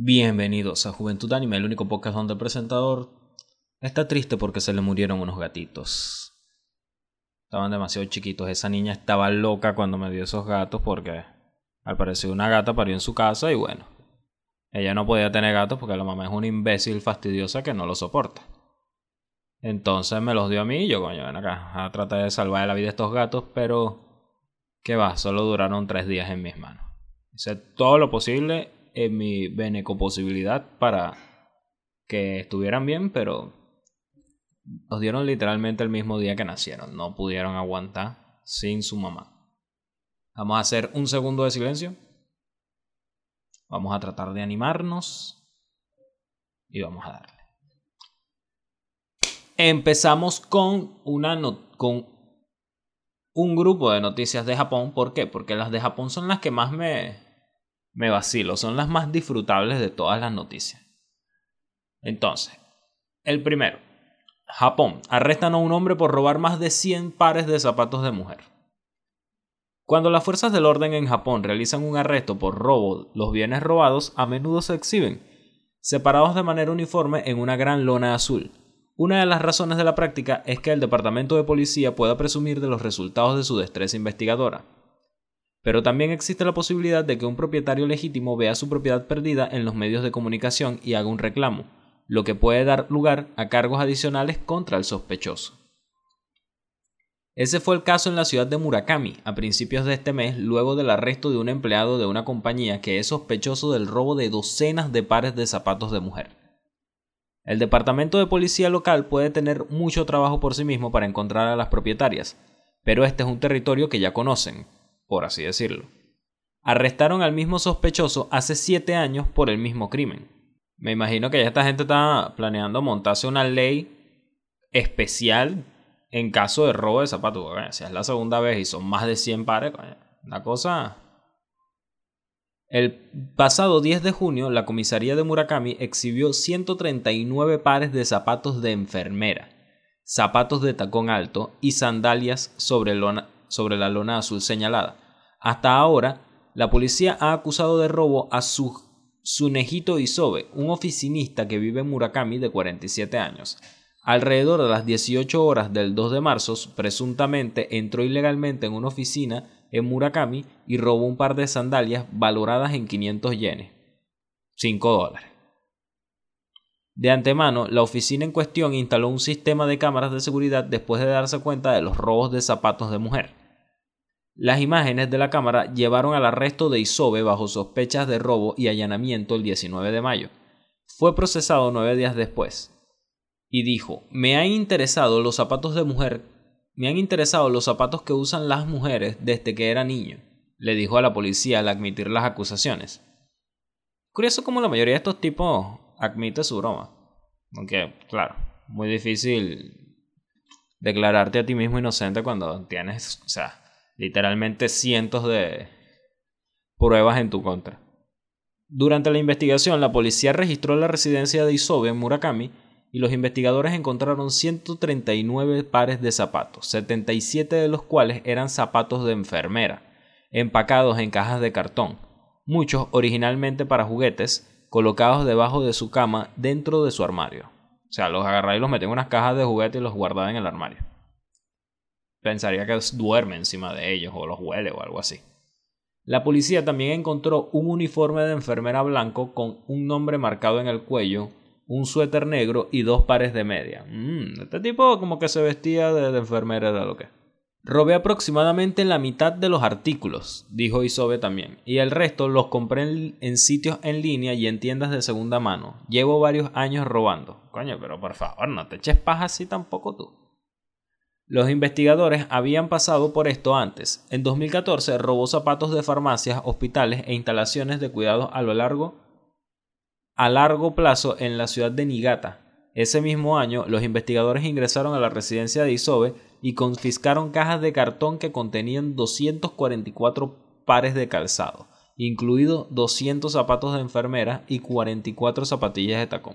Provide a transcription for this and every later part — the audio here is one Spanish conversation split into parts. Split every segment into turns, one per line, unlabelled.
Bienvenidos a Juventud Anime, el único podcast donde el presentador está triste porque se le murieron unos gatitos. Estaban demasiado chiquitos. Esa niña estaba loca cuando me dio esos gatos porque al parecer una gata parió en su casa y bueno. Ella no podía tener gatos porque la mamá es una imbécil fastidiosa que no lo soporta. Entonces me los dio a mí y yo, coño, ven acá, a tratar de salvar la vida de estos gatos, pero... ¿Qué va? Solo duraron tres días en mis manos. Hice todo lo posible en mi benecoposibilidad para que estuvieran bien, pero los dieron literalmente el mismo día que nacieron. No pudieron aguantar sin su mamá. Vamos a hacer un segundo de silencio. Vamos a tratar de animarnos. Y vamos a darle. Empezamos con una con un grupo de noticias de Japón. ¿Por qué? Porque las de Japón son las que más me, me vacilo. Son las más disfrutables de todas las noticias. Entonces, el primero. Japón. Arrestan a un hombre por robar más de 100 pares de zapatos de mujer. Cuando las fuerzas del orden en Japón realizan un arresto por robo, los bienes robados a menudo se exhiben, separados de manera uniforme en una gran lona azul. Una de las razones de la práctica es que el departamento de policía pueda presumir de los resultados de su destreza investigadora. Pero también existe la posibilidad de que un propietario legítimo vea su propiedad perdida en los medios de comunicación y haga un reclamo, lo que puede dar lugar a cargos adicionales contra el sospechoso. Ese fue el caso en la ciudad de Murakami a principios de este mes, luego del arresto de un empleado de una compañía que es sospechoso del robo de docenas de pares de zapatos de mujer. El departamento de policía local puede tener mucho trabajo por sí mismo para encontrar a las propietarias, pero este es un territorio que ya conocen, por así decirlo. Arrestaron al mismo sospechoso hace siete años por el mismo crimen. Me imagino que ya esta gente está planeando montarse una ley especial en caso de robo de zapatos. si es la segunda vez y son más de 100 pares, la cosa... El pasado 10 de junio, la comisaría de Murakami exhibió 139 pares de zapatos de enfermera, zapatos de tacón alto y sandalias sobre, sobre la lona azul señalada. Hasta ahora, la policía ha acusado de robo a su Tsunejito Isobe, un oficinista que vive en Murakami de 47 años. Alrededor de las 18 horas del 2 de marzo, presuntamente entró ilegalmente en una oficina en Murakami y robó un par de sandalias valoradas en 500 yenes, 5 dólares. De antemano, la oficina en cuestión instaló un sistema de cámaras de seguridad después de darse cuenta de los robos de zapatos de mujer. Las imágenes de la cámara llevaron al arresto de Isobe bajo sospechas de robo y allanamiento el 19 de mayo. Fue procesado nueve días después. Y dijo, me han interesado los zapatos de mujer, me han interesado los zapatos que usan las mujeres desde que era niño, le dijo a la policía al admitir las acusaciones. Curioso como la mayoría de estos tipos admite su broma. Aunque, claro, muy difícil declararte a ti mismo inocente cuando tienes, o sea, literalmente cientos de pruebas en tu contra. Durante la investigación, la policía registró la residencia de Isobe en Murakami y los investigadores encontraron 139 pares de zapatos, 77 de los cuales eran zapatos de enfermera, empacados en cajas de cartón, muchos originalmente para juguetes, colocados debajo de su cama dentro de su armario. O sea, los agarraba y los metía en unas cajas de juguetes y los guardaba en el armario pensaría que duerme encima de ellos o los huele o algo así. La policía también encontró un uniforme de enfermera blanco con un nombre marcado en el cuello, un suéter negro y dos pares de media. Mm, este tipo como que se vestía de, enfermera era lo que. Robé aproximadamente la mitad de los artículos, dijo Isobe también, y el resto los compré en, sitios en línea y en tiendas de segunda mano. Llevo varios años robando. Coño, pero por favor, no te eches paja así tampoco tú. Los investigadores habían pasado por esto antes. En 2014 robó zapatos de farmacias, hospitales e instalaciones de cuidados a lo largo a largo plazo en la ciudad de Niigata. Ese mismo año, los investigadores ingresaron a la residencia de Isobe y confiscaron cajas de cartón que contenían 244 pares de calzado, incluidos 200 zapatos de enfermera y 44 zapatillas de tacón.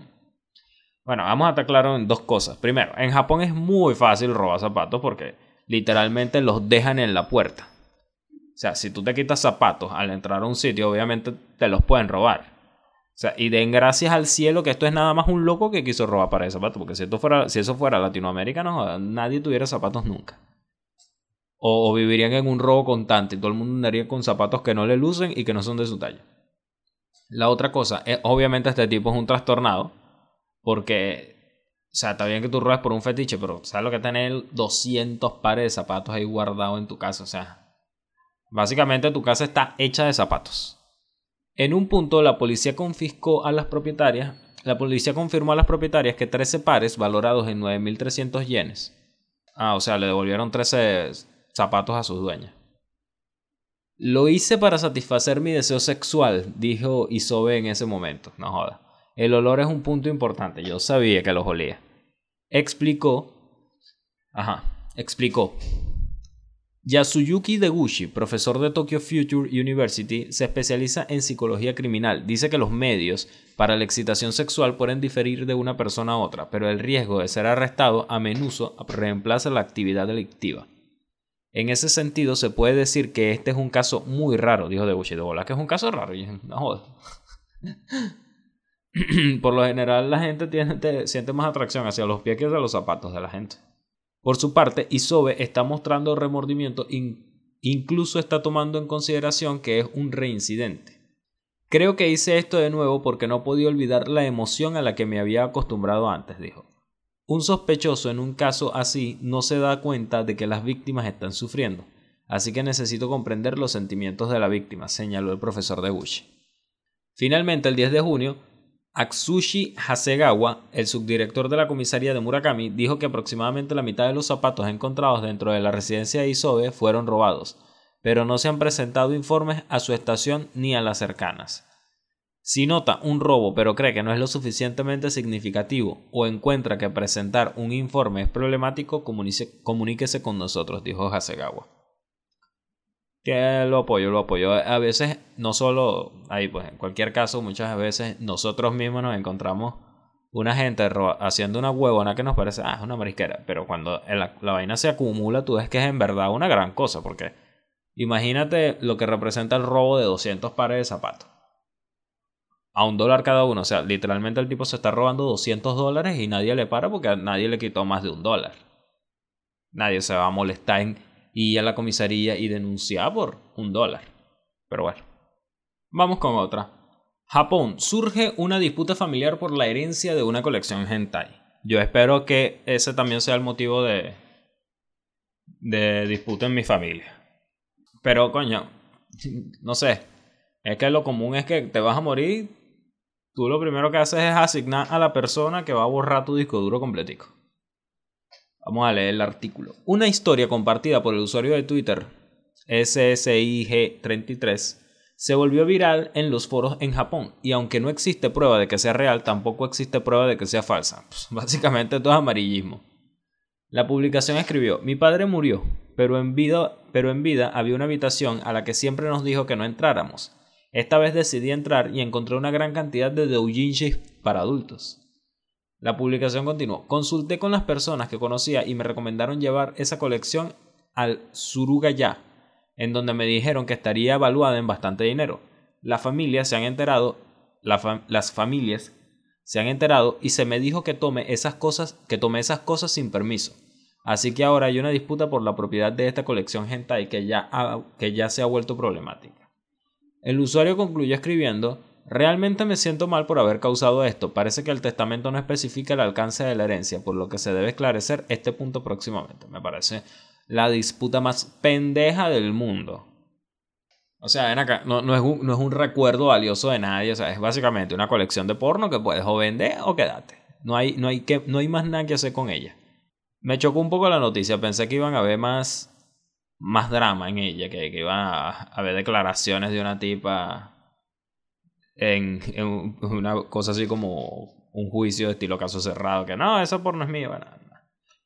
Bueno, vamos a estar claros en dos cosas. Primero, en Japón es muy fácil robar zapatos porque literalmente los dejan en la puerta. O sea, si tú te quitas zapatos al entrar a un sitio, obviamente te los pueden robar. O sea, y den gracias al cielo que esto es nada más un loco que quiso robar para de zapatos. Porque si, fuera, si eso fuera Latinoamérica, no, nadie tuviera zapatos nunca. O, vivirían en un robo constante. Todo el mundo andaría con zapatos que no le lucen y que no son de su talla. La otra cosa, es, obviamente este tipo es un trastornado. Porque, o sea, está bien que tú robes por un fetiche, pero ¿sabes lo que tener 200 pares de zapatos ahí guardados en tu casa? O sea, básicamente tu casa está hecha de zapatos. En un punto, la policía confiscó a las propietarias. La policía confirmó a las propietarias que 13 pares valorados en 9.300 yenes. Ah, o sea, le devolvieron 13 zapatos a sus dueñas. Lo hice para satisfacer mi deseo sexual, dijo Isobe en ese momento. No joda. El olor es un punto importante. Yo sabía que los olía. Explicó. Ajá. Explicó. Yasuyuki Deguchi, profesor de Tokyo Future University, se especializa en psicología criminal. Dice que los medios para la excitación sexual pueden diferir de una persona a otra, pero el riesgo de ser arrestado a menudo reemplaza la actividad delictiva. En ese sentido, se puede decir que este es un caso muy raro, dijo Deguchi. De bola, que es un caso raro. no. Por lo general, la gente siente más atracción hacia los pies que hacia los zapatos de la gente. Por su parte, Isobe está mostrando remordimiento, incluso está tomando en consideración que es un reincidente. Creo que hice esto de nuevo porque no podía olvidar la emoción a la que me había acostumbrado antes, dijo. Un sospechoso en un caso así no se da cuenta de que las víctimas están sufriendo, así que necesito comprender los sentimientos de la víctima, señaló el profesor de Bush. Finalmente, el 10 de junio, Atsushi Hasegawa, el subdirector de la comisaría de Murakami, dijo que aproximadamente la mitad de los zapatos encontrados dentro de la residencia de Isobe fueron robados, pero no se han presentado informes a su estación ni a las cercanas. Si nota un robo pero cree que no es lo suficientemente significativo o encuentra que presentar un informe es problemático, comuníquese con nosotros, dijo Hasegawa. Que lo apoyo, lo apoyo. A veces, no solo ahí, pues en cualquier caso, muchas veces nosotros mismos nos encontramos una gente haciendo una huevona que nos parece, ah, es una marisquera. Pero cuando la, vaina se acumula, tú ves que es en verdad una gran cosa. Porque imagínate lo que representa el robo de 200 pares de zapatos. A un dólar cada uno. O sea, literalmente el tipo se está robando 200 dólares y nadie le para porque nadie le quitó más de un dólar. Nadie se va a molestar en y a la comisaría y denunciar por un dólar. Pero bueno, vamos con otra. Japón, surge una disputa familiar por la herencia de una colección hentai. Yo espero que ese también sea el motivo de, de disputa en mi familia. Pero coño, no sé, es que lo común es que te vas a morir, tú lo primero que haces es asignar a la persona que va a borrar tu disco duro completico. Vamos a leer el artículo. Una historia compartida por el usuario de Twitter SSIG33 se volvió viral en los foros en Japón y aunque no existe prueba de que sea real, tampoco existe prueba de que sea falsa. Pues, básicamente todo es amarillismo. La publicación escribió, mi padre murió, pero en, vida, pero en vida había una habitación a la que siempre nos dijo que no entráramos. Esta vez decidí entrar y encontré una gran cantidad de doujinshis para adultos. La publicación continuó. Consulté con las personas que conocía y me recomendaron llevar esa colección al Surugaya, en donde me dijeron que estaría evaluada en bastante dinero. Las familias se han enterado, las familias se han enterado y se me dijo que tome esas cosas, que tome esas cosas sin permiso. Así que ahora hay una disputa por la propiedad de esta colección hentai que ya, que ya se ha vuelto problemática. El usuario concluyó escribiendo Realmente me siento mal por haber causado esto. Parece que el testamento no especifica el alcance de la herencia, por lo que se debe esclarecer este punto próximamente. Me parece la disputa más pendeja del mundo. O sea, ven acá, no, es un, no, es un, recuerdo valioso de nadie, o sea, es básicamente una colección de porno que puedes o vender o quedarte. No hay, no hay, que, no hay más nada que hacer con ella. Me chocó un poco la noticia, pensé que iban a haber más, más drama en ella, que, que iban a haber declaraciones de una tipa en, una cosa así como un juicio de estilo caso cerrado, que no, eso por no es mío.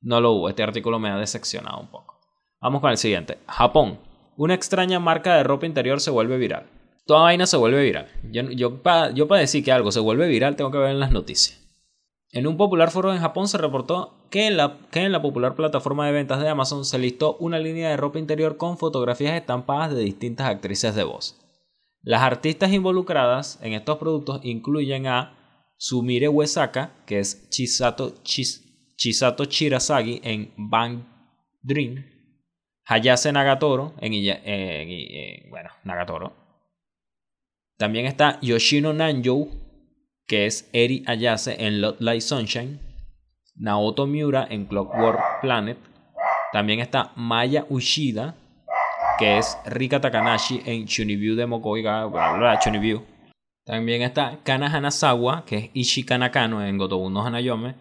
no lo hubo, este artículo me ha decepcionado un poco. Vamos con el siguiente. Japón. Una extraña marca de ropa interior se vuelve viral. Toda vaina se vuelve viral. Yo, yo para yo decir que algo se vuelve viral tengo que ver en las noticias. En un popular foro en Japón se reportó que en, la, que en la popular plataforma de ventas de Amazon se listó una línea de ropa interior con fotografías estampadas de distintas actrices de voz. Las artistas involucradas en estos productos incluyen a Sumire Uesaka, que es Chisato, Chisato Chirasagi en Bang Dream, Hayase Nagatoro en, bueno, Nagatoro. También está Yoshino Nanjou, que es Eri Ayase en Lot Light Sunshine, Naoto Miura en Clockwork Planet, también está Maya Ushida, que es Rika Takanashi en Chunibyu de Mokoi bla, bla, Chunibyu. También está Kana Hanazawa, que es Ishi Kanakano en Gotobu no Hanayome.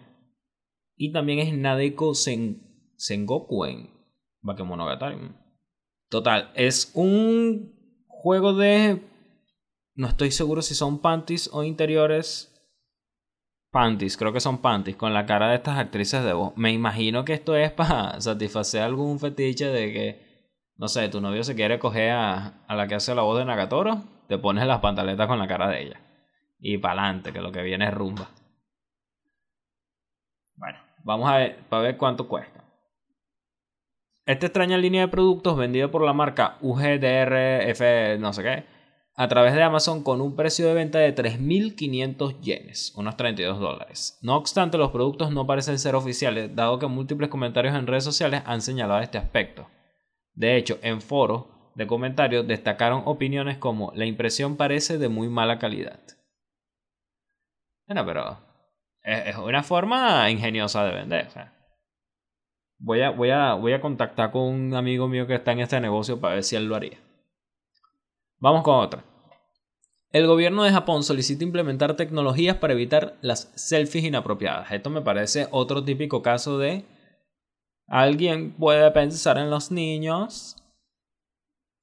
Y también es Nadeko Sengoku en Bakemonogatari. Total, es un juego de... No estoy seguro si son panties o interiores. Panties, creo que son panties, con la cara de estas actrices de voz. Me imagino que esto es para satisfacer algún fetiche de que no sé, tu novio se quiere coger a, a la que hace la voz de Nagatoro, te pones las pantaletas con la cara de ella. Y para adelante, que lo que viene es rumba. Bueno, vamos a ver, para ver cuánto cuesta. Esta extraña línea de productos vendida por la marca UGDRF no sé qué, a través de Amazon con un precio de venta de 3.500 yenes, unos 32 dólares. No obstante, los productos no parecen ser oficiales, dado que múltiples comentarios en redes sociales han señalado este aspecto. De hecho, en foros de comentarios destacaron opiniones como la impresión parece de muy mala calidad. Bueno, pero es una forma ingeniosa de vender. voy, a, voy, a, voy a contactar con un amigo mío que está en este negocio para ver si él lo haría. Vamos con otra. El gobierno de Japón solicita implementar tecnologías para evitar las selfies inapropiadas. Esto me parece otro típico caso de Alguien puede pensar en los niños.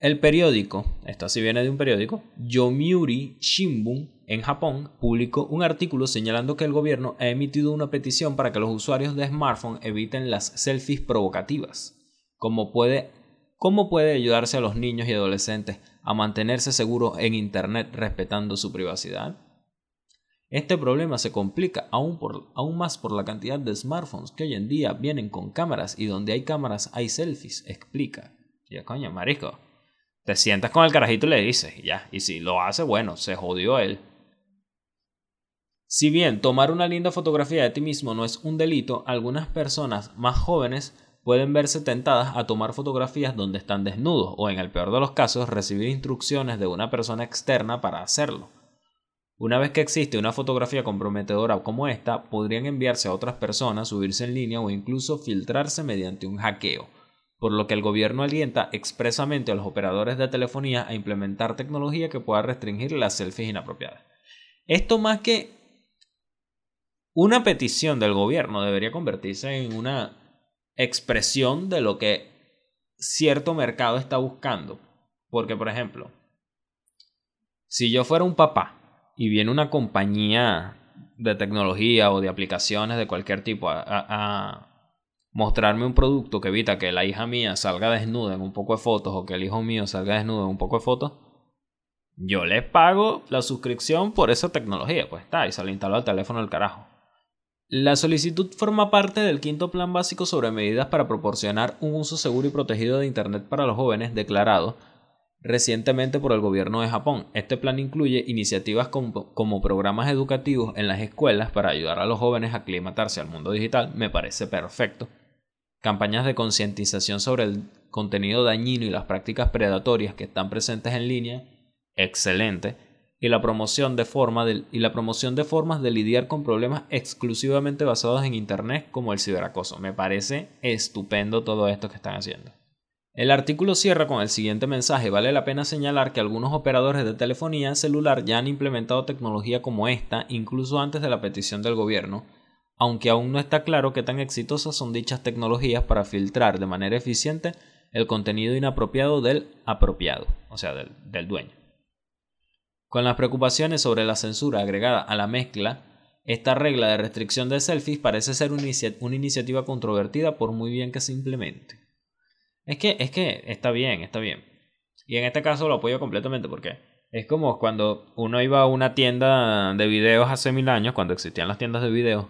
El periódico, esto sí viene de un periódico, Yomiuri Shimbun en Japón publicó un artículo señalando que el gobierno ha emitido una petición para que los usuarios de smartphone eviten las selfies provocativas. ¿Cómo puede, cómo puede ayudarse a los niños y adolescentes a mantenerse seguros en Internet respetando su privacidad? Este problema se complica aún, por, aún, más por la cantidad de smartphones que hoy en día vienen con cámaras y donde hay cámaras hay selfies, explica. Ya coño, marico. Te sientas con el carajito y le dices, ya. Y si lo hace, bueno, se jodió él. Si bien tomar una linda fotografía de ti mismo no es un delito, algunas personas más jóvenes pueden verse tentadas a tomar fotografías donde están desnudos o en el peor de los casos recibir instrucciones de una persona externa para hacerlo. Una vez que existe una fotografía comprometedora como esta, podrían enviarse a otras personas, subirse en línea o incluso filtrarse mediante un hackeo, por lo que el gobierno alienta expresamente a los operadores de telefonía a implementar tecnología que pueda restringir las selfies inapropiadas. Esto más que una petición del gobierno debería convertirse en una expresión de lo que cierto mercado está buscando. Porque, por ejemplo, si yo fuera un papá y viene una compañía de tecnología o de aplicaciones de cualquier tipo a, mostrarme un producto que evita que la hija mía salga desnuda en un poco de fotos o que el hijo mío salga desnudo en un poco de fotos, yo le pago la suscripción por esa tecnología. Pues está, y se le instaló al teléfono del carajo. La solicitud forma parte del quinto plan básico sobre medidas para proporcionar un uso seguro y protegido de Internet para los jóvenes declarado recientemente por el gobierno de Japón. Este plan incluye iniciativas como, programas educativos en las escuelas para ayudar a los jóvenes a aclimatarse al mundo digital, me parece perfecto. Campañas de concientización sobre el contenido dañino y las prácticas predatorias que están presentes en línea, excelente. Y la, promoción de y la promoción de formas de lidiar con problemas exclusivamente basados en Internet como el ciberacoso. Me parece estupendo todo esto que están haciendo. El artículo cierra con el siguiente mensaje. Vale la pena señalar que algunos operadores de telefonía celular ya han implementado tecnología como esta incluso antes de la petición del gobierno, aunque aún no está claro qué tan exitosas son dichas tecnologías para filtrar de manera eficiente el contenido inapropiado del apropiado, o sea, del, dueño. Con las preocupaciones sobre la censura agregada a la mezcla, esta regla de restricción de selfies parece ser una iniciativa controvertida por muy bien que se implemente. Es que, es que está bien, está bien. Y en este caso lo apoyo completamente porque es como cuando uno iba a una tienda de videos hace mil años, cuando existían las tiendas de videos,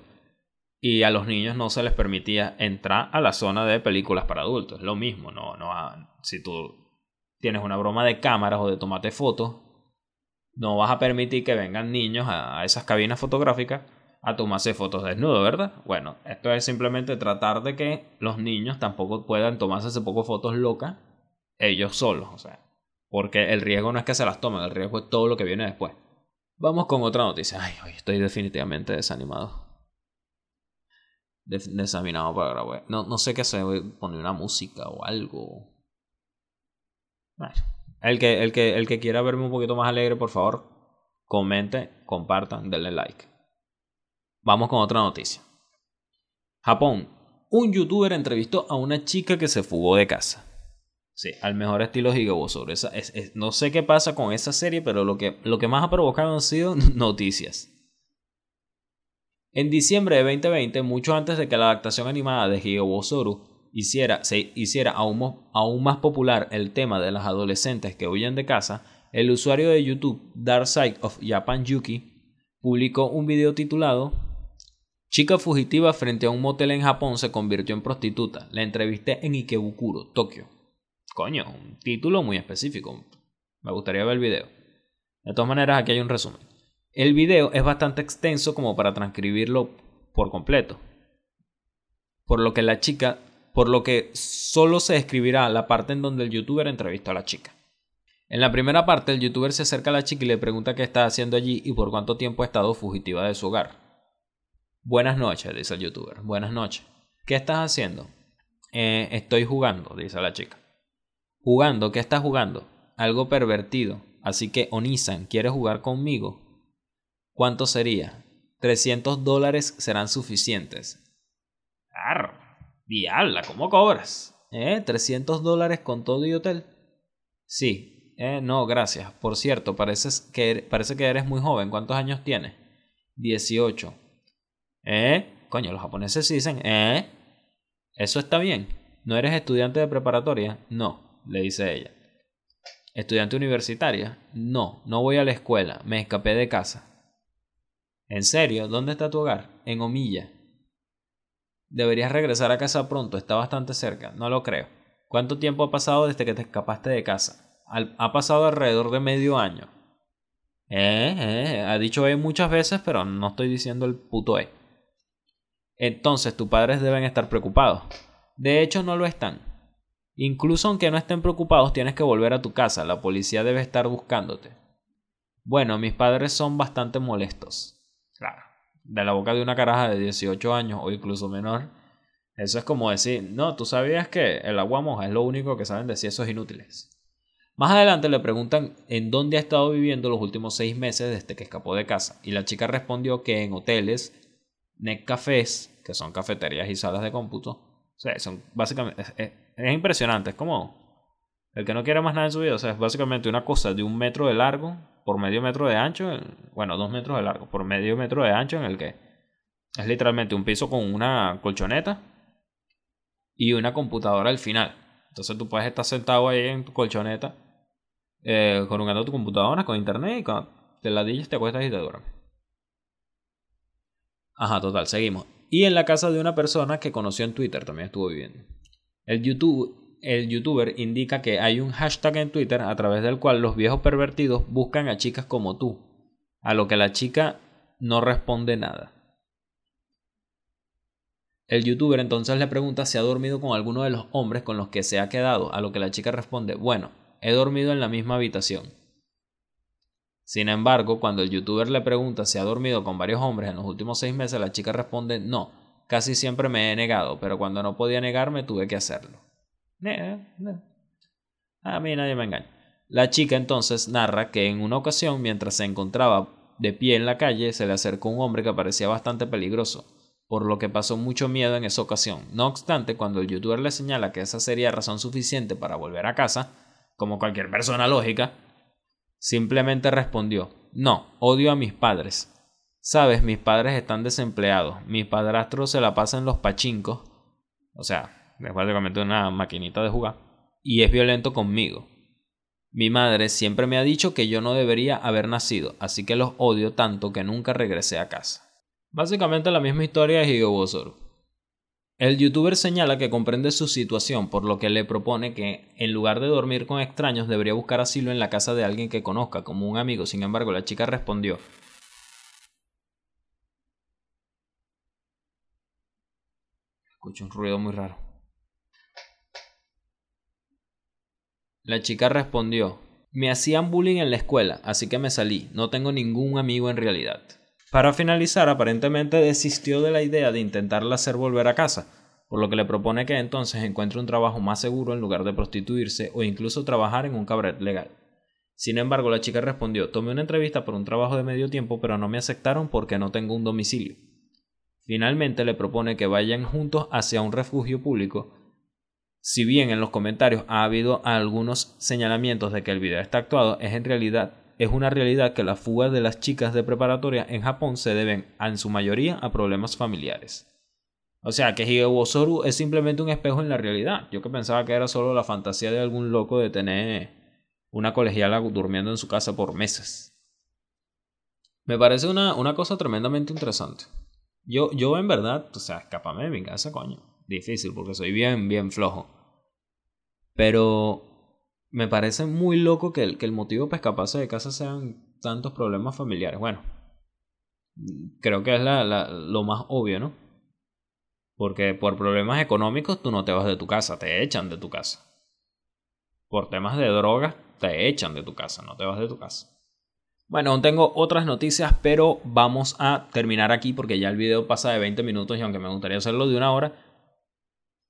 y a los niños no se les permitía entrar a la zona de películas para adultos. Lo mismo, no, no, si tú tienes una broma de cámaras o de tomate fotos, No vas a permitir que vengan niños a esas cabinas fotográficas a tomarse fotos desnudo, ¿verdad? Bueno, esto es simplemente tratar de que los niños tampoco puedan tomarse ese poco fotos locas ellos solos, o sea, porque el riesgo no es que se las tomen, el riesgo es todo lo que viene después. Vamos con otra noticia. Ay, hoy estoy definitivamente desanimado. desaminado para grabar. No, no sé qué hacer, poner una música o algo. Bueno, el que, el, que, el que quiera verme un poquito más alegre, por favor, comente, compartan, denle like. Vamos con otra noticia. Japón. Un youtuber entrevistó a una chica que se fugó de casa. Sí, al mejor estilo Higobo sobre esa. no sé qué pasa con esa serie, pero lo que, lo que más ha provocado han sido noticias. En diciembre de 2020, mucho antes de que la adaptación animada de Higobosoru hiciera, se hiciera aún, aún más popular el tema de las adolescentes que huyen de casa, el usuario de YouTube Dark Side of Japan Yuki publicó un video titulado Chica fugitiva frente a un motel en Japón se convirtió en prostituta. La entrevisté en Ikebukuro, Tokio. Coño, un título muy específico. Me gustaría ver el video. De todas maneras, aquí hay un resumen. El video es bastante extenso como para transcribirlo por completo. Por lo que la chica, por lo que solo se escribirá la parte en donde el youtuber entrevistó a la chica. En la primera parte, el youtuber se acerca a la chica y le pregunta qué está haciendo allí y por cuánto tiempo ha estado fugitiva de su hogar. Buenas noches, dice el youtuber. Buenas noches. ¿Qué estás haciendo? Eh, estoy jugando, dice la chica. ¿Jugando? ¿Qué estás jugando? Algo pervertido. Así que, Onisan, ¿quieres jugar conmigo? ¿Cuánto sería? 300 dólares serán suficientes. ¡Arr! Diabla, ¿cómo cobras? ¿Eh? ¿300 dólares con todo y hotel? Sí. Eh, no, gracias. Por cierto, parece que, parece que eres muy joven. ¿Cuántos años tienes? 18. ¿Eh? Coño, los japoneses dicen, ¿eh? ¿Eso está bien? ¿No eres estudiante de preparatoria? No, le dice ella. ¿Estudiante universitaria? No, no voy a la escuela, me escapé de casa. ¿En serio? ¿Dónde está tu hogar? En Omilla. Deberías regresar a casa pronto, está bastante cerca, no lo creo. ¿Cuánto tiempo ha pasado desde que te escapaste de casa? ha pasado alrededor de medio año. Eh, eh, ha dicho E muchas veces, pero no estoy diciendo el puto E entonces tus padres deben estar preocupados. De hecho, no lo están. Incluso aunque no estén preocupados, tienes que volver a tu casa. La policía debe estar buscándote. Bueno, mis padres son bastante molestos. Claro. De la boca de una caraja de 18 años o incluso menor. Eso es como decir, no, tú sabías que el agua moja es lo único que saben decir esos inútiles. Más adelante le preguntan en dónde ha estado viviendo los últimos seis meses desde que escapó de casa. Y la chica respondió que en hoteles, cafés que son cafeterías y salas de cómputo. O sea, son básicamente. Es, impresionante. Es como. El que no quiere más nada en su vida. O sea, es básicamente una cosa de un metro de largo por medio metro de ancho. Bueno, dos metros de largo por medio metro de ancho en el que es literalmente un piso con una colchoneta y una computadora al final. Entonces tú puedes estar sentado ahí en tu colchoneta, eh, tu computadora con internet y cuando te ladillas te acuestas y te duermes. Ajá, total, seguimos. Y en la casa de una persona que conoció en Twitter también estuvo viviendo. El, YouTube, el youtuber indica que hay un hashtag en Twitter a través del cual los viejos pervertidos buscan a chicas como tú, a lo que la chica no responde nada. El youtuber entonces le pregunta si ha dormido con alguno de los hombres con los que se ha quedado, a lo que la chica responde, bueno, he dormido en la misma habitación. Sin embargo, cuando el youtuber le pregunta si ha dormido con varios hombres en los últimos seis meses, la chica responde no, casi siempre me he negado, pero cuando no podía negarme tuve que hacerlo. A mí nadie me engaña. La chica entonces narra que en una ocasión, mientras se encontraba de pie en la calle, se le acercó un hombre que parecía bastante peligroso, por lo que pasó mucho miedo en esa ocasión. No obstante, cuando el youtuber le señala que esa sería razón suficiente para volver a casa, como cualquier persona lógica, Simplemente respondió, no, odio a mis padres. Sabes, mis padres están desempleados, mi padrastro se la pasa en los pachincos, o sea, es básicamente una maquinita de jugar, y es violento conmigo. Mi madre siempre me ha dicho que yo no debería haber nacido, así que los odio tanto que nunca regresé a casa. Básicamente la misma historia de Higobosoru. El youtuber señala que comprende su situación, por lo que le propone que, en lugar de dormir con extraños, debería buscar asilo en la casa de alguien que conozca, como un amigo. Sin embargo, la chica respondió, Escucho un ruido muy raro. La chica respondió, me hacían bullying en la escuela, así que me salí, no tengo ningún amigo en realidad. Para finalizar, aparentemente desistió de la idea de intentarla hacer volver a casa, por lo que le propone que entonces encuentre un trabajo más seguro en lugar de prostituirse o incluso trabajar en un cabaret legal. Sin embargo, la chica respondió, tomé una entrevista por un trabajo de medio tiempo, pero no me aceptaron porque no tengo un domicilio. Finalmente le propone que vayan juntos hacia un refugio público. Si bien en los comentarios ha habido algunos señalamientos de que el video está actuado, es en realidad es una realidad que las fugas de las chicas de preparatoria en Japón se deben en su mayoría a problemas familiares. O sea que Higebosoru es simplemente un espejo en la realidad. Yo que pensaba que era solo la fantasía de algún loco de tener una colegiala durmiendo en su casa por meses. Me parece una, una cosa tremendamente interesante. Yo, yo en verdad, o sea, escápame de mi casa, coño. Difícil, porque soy bien, bien flojo. Pero me parece muy loco que el, que el motivo para escaparse de casa sean tantos problemas familiares. Bueno, creo que es la, lo más obvio, ¿no? Porque por problemas económicos tú no te vas de tu casa, te echan de tu casa. Por temas de drogas, te echan de tu casa, no te vas de tu casa. Bueno, tengo otras noticias, pero vamos a terminar aquí porque ya el video pasa de 20 minutos y aunque me gustaría hacerlo de una hora,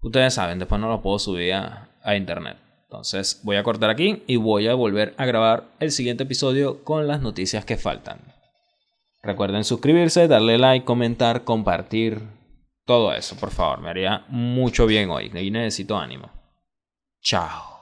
ustedes saben, después no lo puedo subir a, a internet. Entonces voy a cortar aquí y voy a volver a grabar el siguiente episodio con las noticias que faltan. Recuerden suscribirse, darle like, comentar, compartir, todo eso, por favor. Me haría mucho bien hoy. Y necesito ánimo. Chao.